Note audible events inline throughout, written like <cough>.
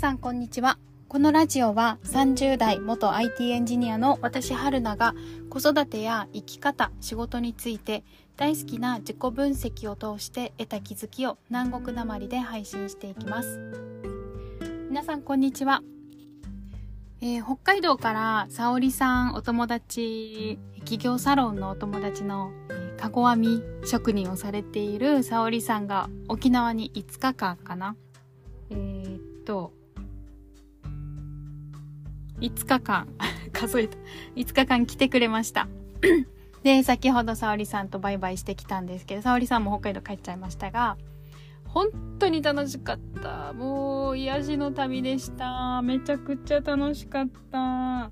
さんこんにちは。このラジオは30代元 IT エンジニアの私春菜が子育てや生き方、仕事について大好きな自己分析を通して得た気づきを南国なまりで配信していきます。皆さんこんにちは。えー、北海道から沙織さんお友達、企業サロンのお友達の、かご編み職人をされている沙織さんが沖縄に5日間かな。えー、っと、5日間 <laughs> 数えた。5日間来てくれました。<coughs> で、先ほど沙織さんとバイバイしてきたんですけど、沙織さんも北海道帰っちゃいましたが、本当に楽しかった。もう、癒しの旅でした。めちゃくちゃ楽しかった。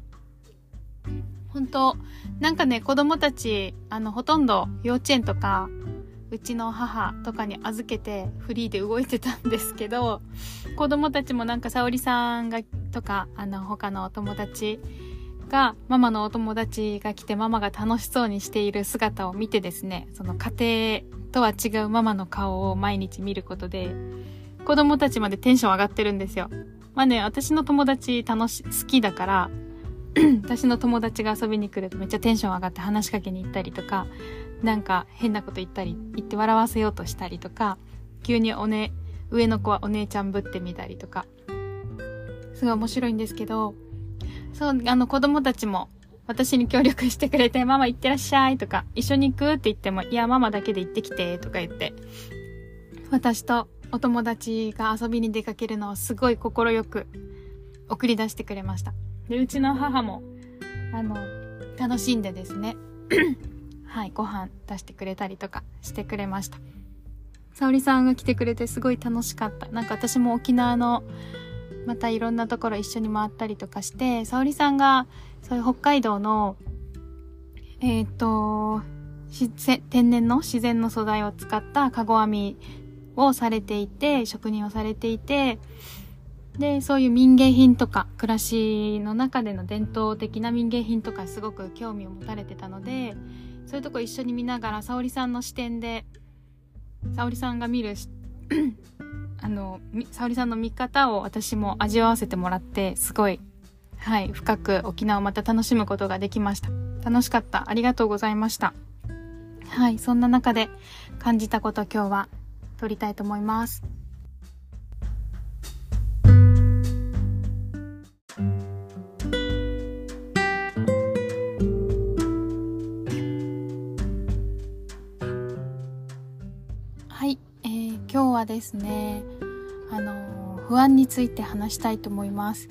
本当なんかね、子供たち、あの、ほとんど幼稚園とか、うちの母とかに預けてフリーで動いてたんですけど、子供たちもなんか沙織さんが、とか、あの、他のお友達が、ママのお友達が来てママが楽しそうにしている姿を見てですね、その家庭とは違うママの顔を毎日見ることで、子供たちまでテンション上がってるんですよ。まあね、私の友達楽し、好きだから、<clears throat> 私の友達が遊びに来るとめっちゃテンション上がって話しかけに行ったりとか、なんか変なこと言ったり、言って笑わせようとしたりとか、急におね、上の子はお姉ちゃんぶってみたりとか、すごい面白いんですけど、そう、あの子供たちも私に協力してくれて、ママ行ってらっしゃいとか、一緒に行く？って言っても、いや、ママだけで行ってきてとか言って、私とお友達が遊びに出かけるのをすごい心よく送り出してくれました。で、うちの母も、あの、楽しんでですね、<clears throat> はい、ご飯出してくれたりとかしてくれました。沙織さんが来てくれてすごい楽しかった。なんか私も沖縄のまたいろんなところ一緒に回ったりとかして、沙織さんがそういう北海道の、えっ、ー、と、天然の自然の素材を使ったかご編みをされていて、職人をされていて、で、そういう民芸品とか、暮らしの中での伝統的な民芸品とかすごく興味を持たれてたので、そういうとこ一緒に見ながら、沙織さんの視点で、沙織さんが見るあの、沙織さんの見方を私も味わわせてもらって、すごい、はい、深く沖縄をまた楽しむことができました。楽しかった。ありがとうございました。はい、そんな中で感じたこと今日は撮りたいと思います。はですね、あの、不安について話したいと思います。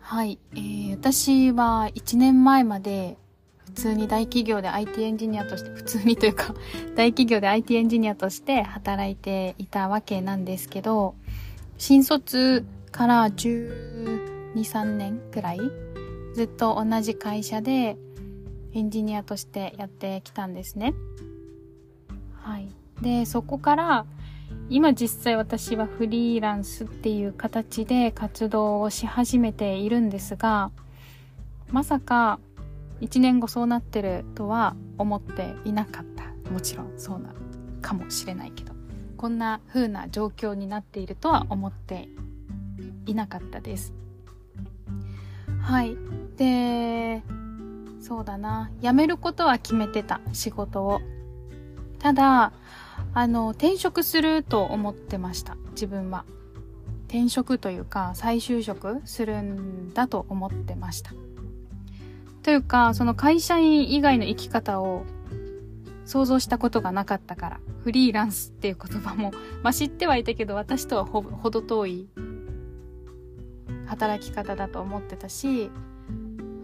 はい、えー、私は1年前まで普通に大企業で IT エンジニアとして、普通にというか、<laughs> 大企業で IT エンジニアとして働いていたわけなんですけど、新卒から12、3年くらい、ずっと同じ会社でエンジニアとしてやってきたんですね。はい。で、そこから、今実際私はフリーランスっていう形で活動をし始めているんですが、まさか1年後そうなってるとは思っていなかった。もちろんそうなるかもしれないけど、こんな風な状況になっているとは思っていなかったです。はい。で、そうだな。辞めることは決めてた、仕事を。ただ、あの、転職すると思ってました、自分は。転職というか、再就職するんだと思ってました。というか、その会社員以外の生き方を想像したことがなかったから、フリーランスっていう言葉も、<laughs> まあ、知ってはいたけど、私とはほほど遠い働き方だと思ってたし、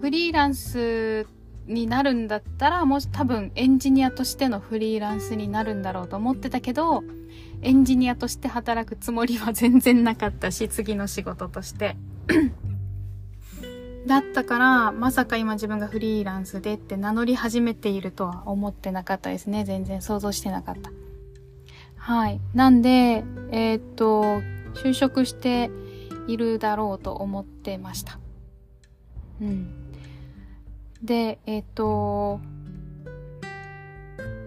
フリーランスってになるんだったらもし多分エンジニアとしてのフリーランスになるんだろうと思ってたけどエンジニアとして働くつもりは全然なかったし次の仕事として。<clears throat> だったからまさか今自分がフリーランスでって名乗り始めているとは思ってなかったですね。全然想像してなかった。はい。なんでえー、っと就職しているだろうと思ってました。うんで、えっ、ー、と、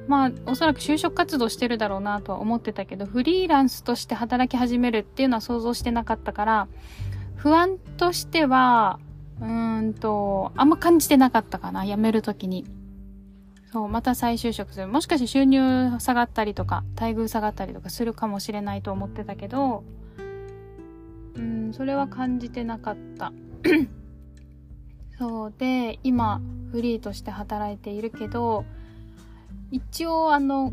まあ、おそらく就職活動してるだろうなとは思ってたけど、フリーランスとして働き始めるっていうのは想像してなかったから、不安としては、うーんと、あんま感じてなかったかな、辞めるときに。そう、また再就職する。もしかして収入下がったりとか、待遇下がったりとかするかもしれないと思ってたけど、うん、それは感じてなかった。そうで、今、フリーとして働いているけど、一応あの、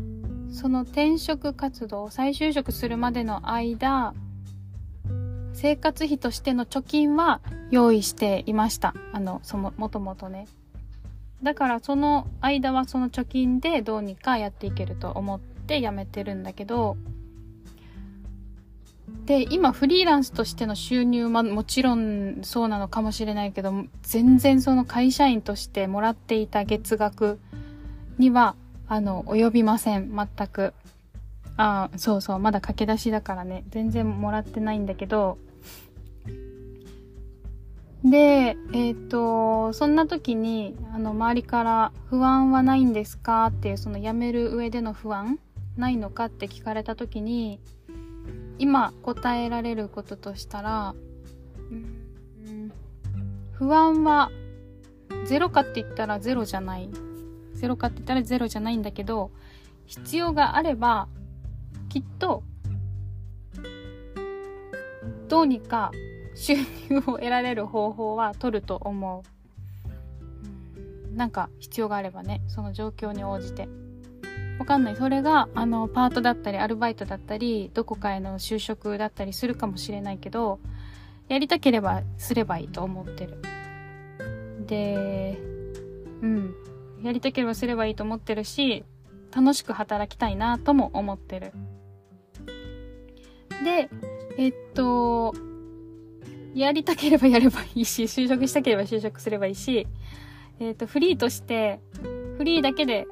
その転職活動、再就職するまでの間、生活費としての貯金は用意していました。あの、その、もともとね。だからその間はその貯金でどうにかやっていけると思って辞めてるんだけど、で、今フリーランスとしての収入はもちろんそうなのかもしれないけど、全然その会社員としてもらっていた月額にはあの、及びません。全く。ああ、そうそう。まだ駆け出しだからね。全然もらってないんだけど。で、えっ、ー、と、そんな時に、あの、周りから不安はないんですか？っていう、その辞める上での不安？ないのか？って聞かれた時に、今答えられることとしたら、うん、不安はゼロかって言ったらゼロじゃないゼロかって言ったらゼロじゃないんだけど、必要があれば、きっと、どうにか収入を得られる方法は取ると思う。なんか必要があればね、その状況に応じて。わかんない。それが、あの、パートだったり、アルバイトだったり、どこかへの就職だったりするかもしれないけど、やりたければすればいいと思ってる。で、うん。やりたければすればいいと思ってるし、楽しく働きたいなとも思ってる。で、えっと、やりたければやればいいし、就職したければ就職すればいいし、えっと、フリーとして、フリーだけで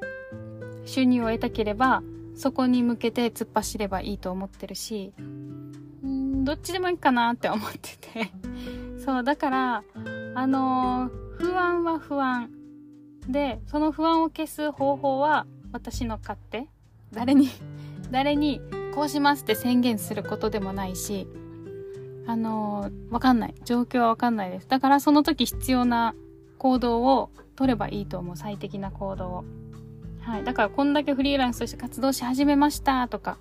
収入を得たければ、そこに向けて突っ走ればいいと思ってるし、んどっちでもいいかなって思ってて。<laughs> そう、だから、あのー、不安は不安。で、その不安を消す方法は私の勝手。誰に <laughs> 誰にこうしますって宣言することでもないし、あのー、わかんない。状況はわかんないです。だからその時必要な行動を取ればいいと思う。最適な行動を。はい。だからこんだけフリーランスとして活動し始めましたとか、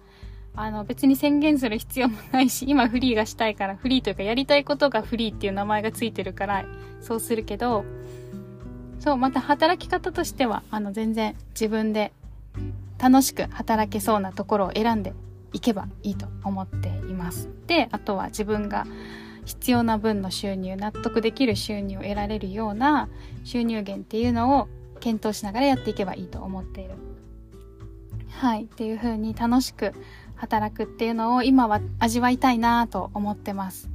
あの別に宣言する必要もないし、今フリーがしたいから、フリーというかやりたいことがフリーっていう名前がついてるから、そうするけど、そう、また働き方としては、あの、全然自分で楽しく働けそうなところを選んでいけばいいと思っています。で、あとは自分が必要な分の収入、納得できる収入を得られるような収入源っていうのを検討しながらやっていけばいいと思っている。はい。っていう風に楽しく働くっていうのを今は味わいたいなと思ってます。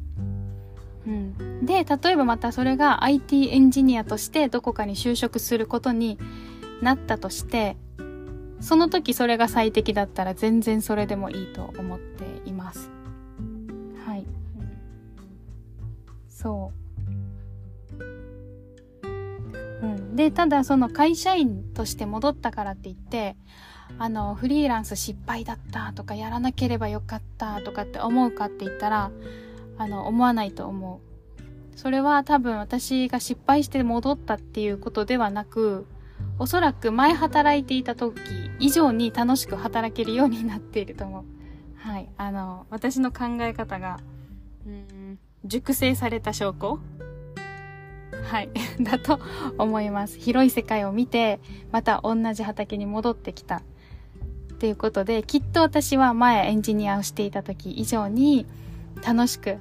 うん、で例えばまたそれが IT エンジニアとしてどこかに就職することになったとしてその時それが最適だったら全然それでもいいと思っていますはいそうでただその会社員として戻ったからって言ってあのフリーランス失敗だったとかやらなければよかったとかって思うかって言ったらあの、思わないと思う。それは多分私が失敗して戻ったっていうことではなく、おそらく前働いていた時以上に楽しく働けるようになっていると思う。はい。あの、私の考え方が、うん、熟成された証拠はい。<laughs> だと思います。広い世界を見て、また同じ畑に戻ってきた。っていうことで、きっと私は前エンジニアをしていた時以上に楽しく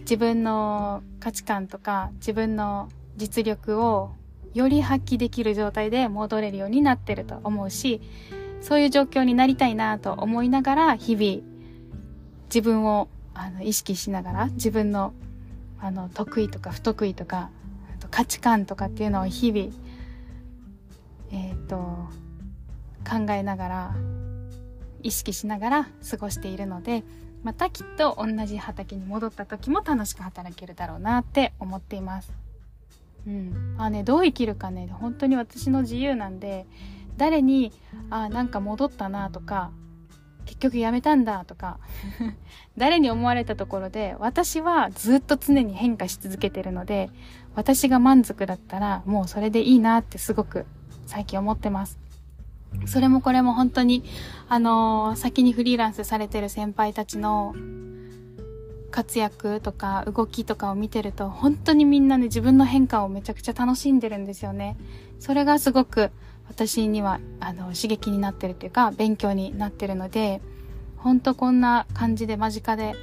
自分の価値観とか自分の実力をより発揮できる状態で戻れるようになってると思うし、そういう状況になりたいなと思いながら、日々自分をあの意識しながら、自分のあの得意とか不得意とか、価値観とかっていうのを日々、えっ、ー、と、考えながら、意識しながら過ごしているので、またきっと同じ畑に戻った時も楽しく働けるだろうなって思っています。うん。あね、どう生きるかね、本当に私の自由なんで、誰に、あ、なんか戻ったなとか、結局やめたんだとか <laughs> 誰に思われたところで私はずっと常に変化し続けてるので私が満足だったらもうそれでいいなってすごく最近思ってます。それもこれも本当にあのー、先にフリーランスされてる先輩たちの活躍とか動きとかを見てると本当にみんなね自分の変化をめちゃくちゃ楽しんでるんですよね。それがすごく私にはあの刺激になってるというか勉強になってるので本当こんな感じで間近で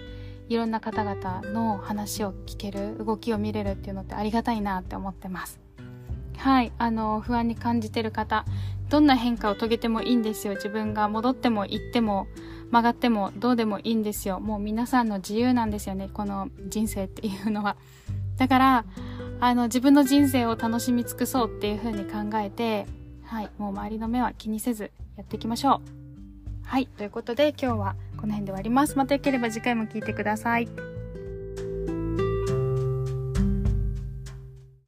いろんな方々の話を聞ける動きを見れるっていうのってありがたいなって思ってます。はいあの不安に感じてる方どんな変化を遂げてもいいんですよ。自分が戻っても行っても曲がってもどうでもいいんですよ。もう皆さんの自由なんですよね。この人生っていうのは。だからあの自分の人生を楽しみ尽くそうっていう風に考えてはい、もう周りの目は気にせずやっていきましょう。はい、ということで今日はこの辺で終わります。また良ければ次回も聴いてください。